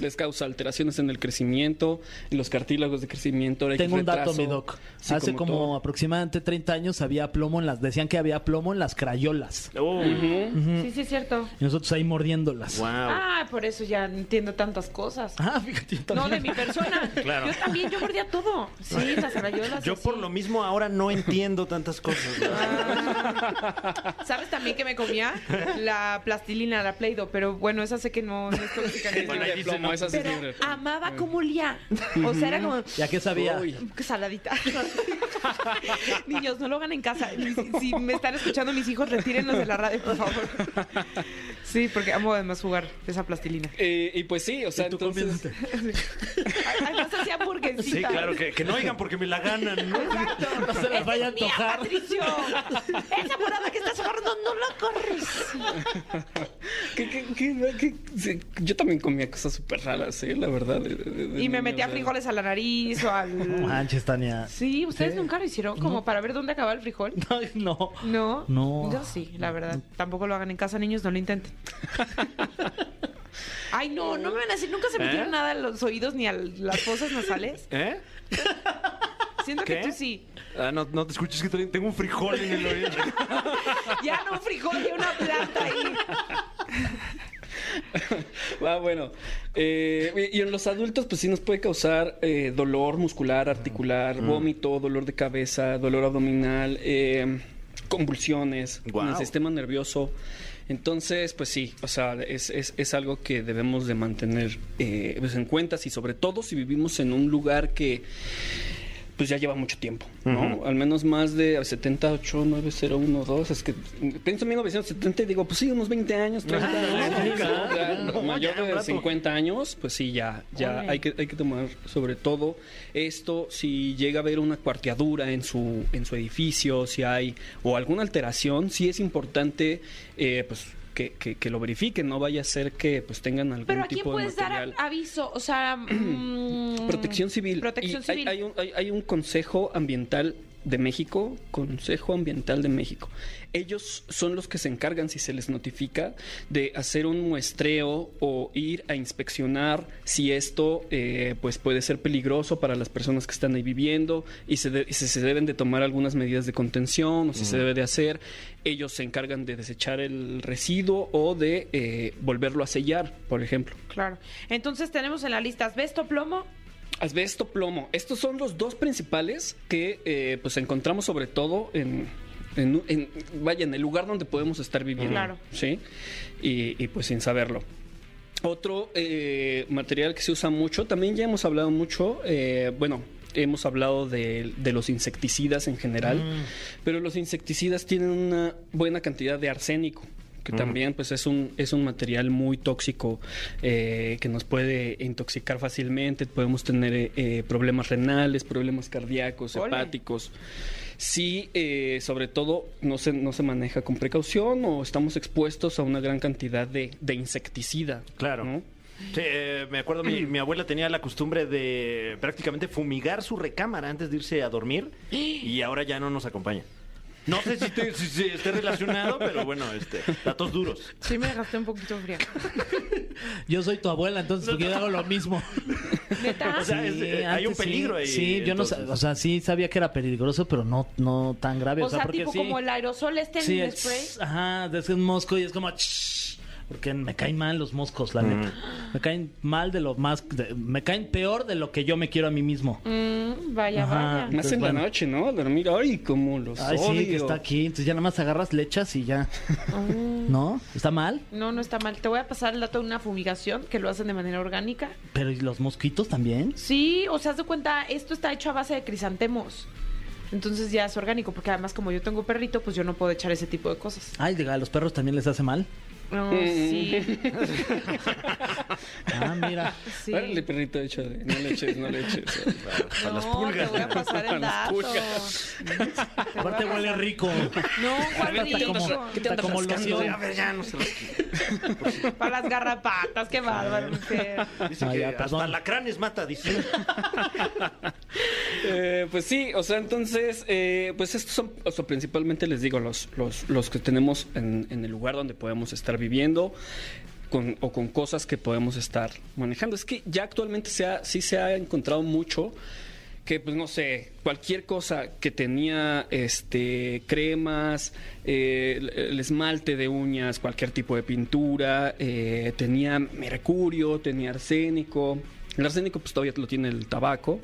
Les causa alteraciones en el crecimiento, en los cartílagos de crecimiento. Tengo un dato, mi doc. Hace como aproximadamente 30 años había plomo en las... Decían que había plomo en las crayolas. Oh, Sí, sí, es cierto. Y nosotros ahí mordiéndolas. wow. Ah, por eso ya entiendo tantas cosas. Ah, fíjate. No, de mi persona. [laughs] Claro. Yo también, yo mordía todo. Sí, las rayolas. Yo así. por lo mismo ahora no entiendo tantas cosas. ¿no? Ah. ¿Sabes también que me comía? La plastilina, la Play-Doh, pero bueno, esa sé que no, no es tóxica de plomo, esa sí es Pero libre plomo. amaba como olía. O sea, era como... ¿Ya qué sabía? Uy. Saladita. [laughs] Niños, no lo hagan en casa. Si, si me están escuchando mis hijos, retírenlos de la radio, por favor. [laughs] Sí, porque amo además jugar esa plastilina. Eh, y pues sí, o sea, Y tú entonces... [laughs] Además hacía hamburguesita. Sí, claro, que, que no oigan porque me la ganan, ¿no? Exacto. No se las vaya a antojar. Patricio. Esa morada que estás agarrando, no la corres. ¿Qué- qué- qué- qué- sí, yo también comía cosas súper raras, ¿eh? la verdad. de- de- de Y me niño, metía o sea. frijoles a la nariz o [laughs] No al... manches, Tania. Sí, ¿ustedes Sí. nunca lo hicieron? Como para ver dónde acaba el frijol. [laughs] Ay, no. No. No. Yo sí, la verdad. Tampoco lo hagan en casa, niños, no lo intenten. [laughs] Ay, no, no me van a decir, nunca se metieron ¿Eh? nada a los oídos ni a las fosas nasales. ¿Eh? Siento ¿Qué? que tú sí. Ah, no, no te escuches que tengo un frijol en el oído. Ya no un frijol y una planta ahí. [laughs] Ah, bueno. Eh, y en los adultos, pues sí nos puede causar eh, dolor muscular, articular, vómito, dolor de cabeza, dolor abdominal, eh, convulsiones en el sistema nervioso. Entonces, pues sí, o sea, es, es- es algo que debemos de mantener eh, pues en cuenta y sobre todo si vivimos en un lugar que pues ya lleva mucho tiempo, ¿no? Al menos más de 78, 9012, es que pienso en 1970 y digo, pues sí, unos 20 años, 30 años, claro. ya, No, mayor de rato. 50 años, pues sí, ya, ya hay que, hay que tomar sobre todo esto, si llega a haber una cuarteadura en su, en su edificio, si hay, o alguna alteración, sí es importante, eh, pues, que, que- que lo verifiquen, no vaya a ser que pues tengan algún Pero ¿a quién tipo de puedes dar material. a- aviso? O sea... [clears throat] mm, Protección civil. Protección Y hay-. Hay, un, hay- hay un Consejo Ambiental de México, Consejo Ambiental de México. Ellos son los que se encargan, si se les notifica, de hacer un muestreo o ir a inspeccionar si esto eh, pues puede ser peligroso para las personas que están ahí viviendo y, se de- y si se deben de tomar algunas medidas de contención o si se debe de hacer. Ellos se encargan de desechar el residuo o de eh, volverlo a sellar, por ejemplo. Claro. Entonces tenemos en la lista asbesto, plomo. Asbesto, plomo. Estos son los dos principales que eh, pues encontramos sobre todo en, en- en- vaya, en el lugar donde podemos estar viviendo. Claro. ¿Sí? Y, y, pues sin saberlo. Otro eh, material que se usa mucho, también ya hemos hablado mucho, eh, bueno, hemos hablado de, de los insecticidas en general, pero los insecticidas tienen una buena cantidad de arsénico que también pues es un es un material muy tóxico eh, que nos puede intoxicar fácilmente podemos tener eh, eh, problemas renales problemas cardíacos Ole. hepáticos si eh, sobre todo no se no se maneja con precaución o estamos expuestos a una gran cantidad de, de insecticida Claro. ¿no? Sí, eh, me acuerdo, mi, [clears throat] mi abuela tenía la costumbre de prácticamente fumigar su recámara antes de irse a dormir [gasps] y ahora ya no nos acompaña. No sé si, te- si- si esté relacionado, pero bueno, este, datos duros. Sí me dejaste un poquito fría. Yo soy tu abuela, entonces porque yo hago lo mismo. ¿Neta? O sea, es- eh, hay un sí. peligro ahí, Sí, yo no entonces. sa- o sea, sí sabía que era peligroso, pero no no tan grave. o sea, porque tipo sí, como el aerosol este en sí, el es- spray. Ajá, es un mosco y es como... "Shh", porque me caen mal los moscos, la neta. Me caen mal de lo más... de- me caen peor de lo que yo me quiero a mí mismo. Mm, vaya, Ajá. vaya. más en bueno. la noche no dormir ay como los Ay, odio sí, que está aquí. Entonces ya nada más agarras, le echas y ya. ¿No? ¿Está mal? No, no está mal. Te voy a pasar el dato de una fumigación que lo hacen de manera orgánica. Pero ¿y los mosquitos también? Sí, o sea, haz de cuenta, esto está hecho a base de crisantemos. Entonces ya es orgánico, porque además como yo tengo perrito, pues yo no puedo echar ese tipo de cosas. Ay, diga, ¿a los perros también les hace mal? No, sí. [laughs] Ah, mira. sí. Órale, perrito, échale. No le eches, no le eches. [laughs] No, [laughs] las pulgas. te voy a pasar el dato. Aparte huele rico. No, ¿cuál rico? como, ¿Qué te andas como rascando? A ver, ya no se los Para las garrapatas, qué bárbaro. mujer. Dice Ah, que ya, hasta perdón. lacranes mata, dice. Eh, pues sí, o sea, entonces, eh, pues estos son, o sea, principalmente les digo, los, los, los que tenemos en, en el lugar donde podemos estar viviendo. Con, o con cosas que podemos estar manejando. Es que ya actualmente se ha, sí se ha encontrado mucho que, pues no sé, cualquier cosa que tenía este cremas, eh, el- el esmalte de uñas, cualquier tipo de pintura, eh, tenía mercurio, tenía arsénico. El arsénico, pues todavía lo tiene el tabaco.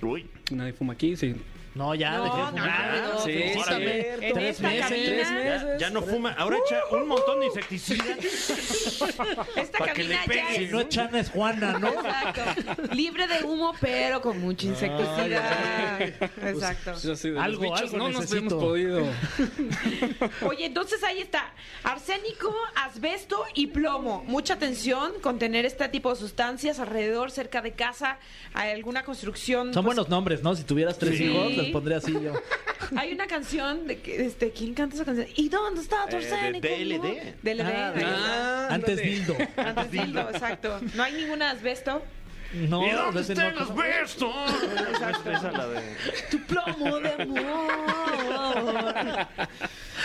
Uy. Nadie fuma aquí, sí. No, ya, No, dejé de fumar. no, Sí. En Tres esta meses. cabina, Tres Ya, ya no fuma. Ahora echa un montón de insecticida. [laughs] esta Pa' que le cabina ya pegue. Si no es Chana, es Juana, ¿no? Exacto. Libre de humo, pero con mucha insecticida. Exacto. Pues Algo, bichos algo no nos necesito. hemos podido. [laughs] Oye, entonces ahí está. Arsénico, asbesto y plomo. Mucha atención con tener este tipo de sustancias alrededor, cerca de casa, hay alguna construcción. Son pues, buenos nombres, ¿no? Si tuvieras tres Sí. hijos, les pondría así yo. [laughs] Hay una canción de que, este, ¿quién canta esa canción? ¿Y dónde está tu Eh, de arsénico? DLD. DLD. Ah, ahí está. Ah, Antes dildo. Antes dildo, exacto. No hay ningún asbesto. No, ¿Y dónde ese está no. el asbesto? Esa la de... Tu plomo de amor.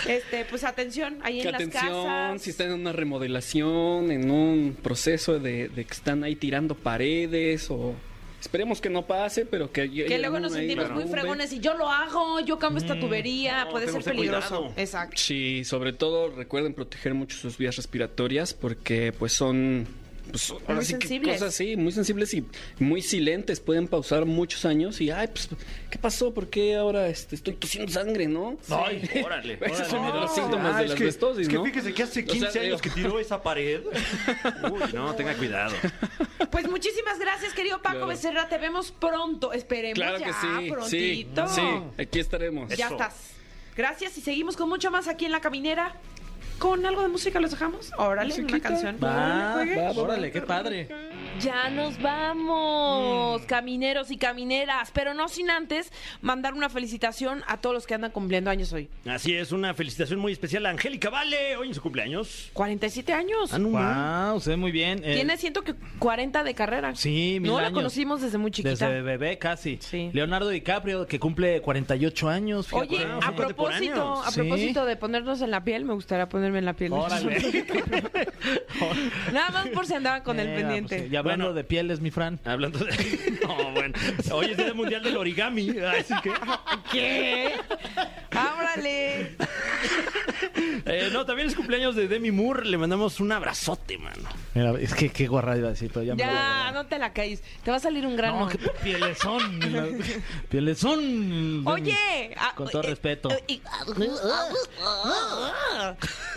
Este, pues atención, ahí Que en las atención, casas. si están en una remodelación, en un proceso de, de que están ahí tirando paredes o... Esperemos que no pase, pero que... Que luego nos sentimos muy fregones y yo lo hago, yo cambio esta tubería, No, puede ser peligroso. cuidado. Exacto. Sí, sobre todo recuerden proteger mucho sus vías respiratorias porque pues son... Pues, ahora Muy sí que sensibles. Cosas así, muy sensibles y muy silentes. Pueden pausar muchos años y, ay, pues, ¿qué pasó? ¿Por qué ahora este, estoy tosiendo sangre, no? Ay, órale. [laughs] Esos son los síntomas Ah, de es la que- Es que ¿no? fíjese que hace O sea, 15 años que tiró esa pared. [laughs] Uy, no, tenga cuidado. Pues muchísimas gracias, querido Paco Claro. Becerra. Te vemos pronto. Esperemos Claro ya que sí, sí, prontito. sí, aquí estaremos. Ya Eso. estás. Gracias y seguimos con mucho más aquí en La Caminera. ¿Con algo de música los dejamos? Órale, una canción. Va, va, órale, qué padre. Ya nos vamos, Mm. camineros y camineras, pero no sin antes mandar una felicitación a todos los que andan cumpliendo años hoy. Así es, una felicitación muy especial a Angélica Vale, hoy en su cumpleaños. 47 años. Ah, no. Wow, se ve muy bien. Eh, Tiene siento que 40 de carrera. Sí, mil No la conocimos desde muy chiquita. Desde bebé casi. Sí. Leonardo DiCaprio, que cumple 48 años. fíjate. Oye, Wow, a propósito, a Sí. propósito de ponernos en la piel, me gustaría ponerme en la piel. Órale. [laughs] Nada más por si andaban con el Mira, pendiente. pues, y hablando Bueno. de pieles, mi Fran. Hablando de. [laughs] No, bueno. Hoy es Día Mundial del Origami. Así que. ¿Qué? ¡Ábrale! Eh, no, también es cumpleaños de Demi Moore. Le mandamos un abrazote, mano. Mira, es que qué guarra iba a decir, pero ya, Ya, no te la caes. Te va a salir un grano. No, qué pielezón. pielezón. Oye, ah, Con todo eh, respeto. eh, y-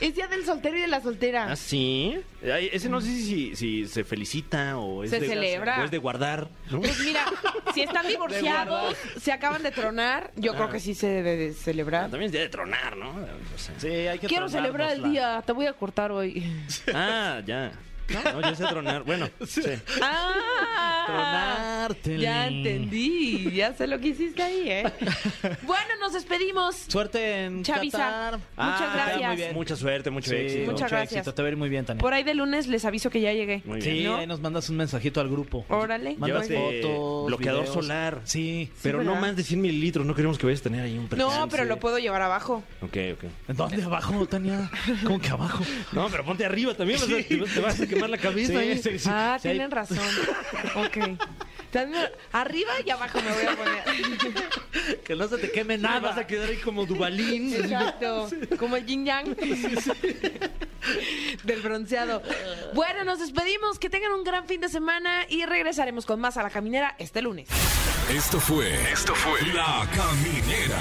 Es día del soltero y de la soltera. ¿Ah, sí? Ese no sé si, si se felicita o es Se de, celebra. o es de guardar, ¿no? Pues mira, si están divorciados, se acaban de tronar, yo creo que sí se debe de Ah, celebrar. también es día de tronar, ¿no? O sea, Sí, hay que Quiero celebrar el día, te voy a cortar hoy. Ah, ya. No, yo sé tronar. Bueno, sí. Ah, Ya entendí, ya sé lo que hiciste ahí, ¿eh? [laughs] Bueno, nos despedimos. Suerte en Chavisa, Qatar. muchas Ah, gracias. muy bien. Mucha suerte, mucho Sí, éxito. Muchas mucho gracias. éxito. Te va a ir muy bien, Tania. Por ahí de lunes les aviso que ya llegué. Muy bien. Sí, ¿No? ahí nos mandas un mensajito al grupo. Órale. Mandas fotos, bloqueador videos. solar. Sí. Pero no más de 100 mililitros. No queremos que vayas a tener ahí un No, percance. pero lo puedo llevar abajo. Ok, ok. ¿En dónde abajo, Tania? ¿Cómo que abajo? [laughs] No, pero ponte arriba también. vas a- te, vas- te vas a quemar la cabeza. Sí, sí, sí. Ah, Sí, tienen razón. [laughs] Ok. También Arriba y abajo me voy a poner. [laughs] Que no se te queme Nada. nada. Vas a quedar ahí como Dubalín. Exacto. Como el yin yang. Del bronceado. Bueno, nos despedimos. Que tengan un gran fin de semana y regresaremos con más a la caminera este lunes. Esto fue. Esto fue. La Caminera.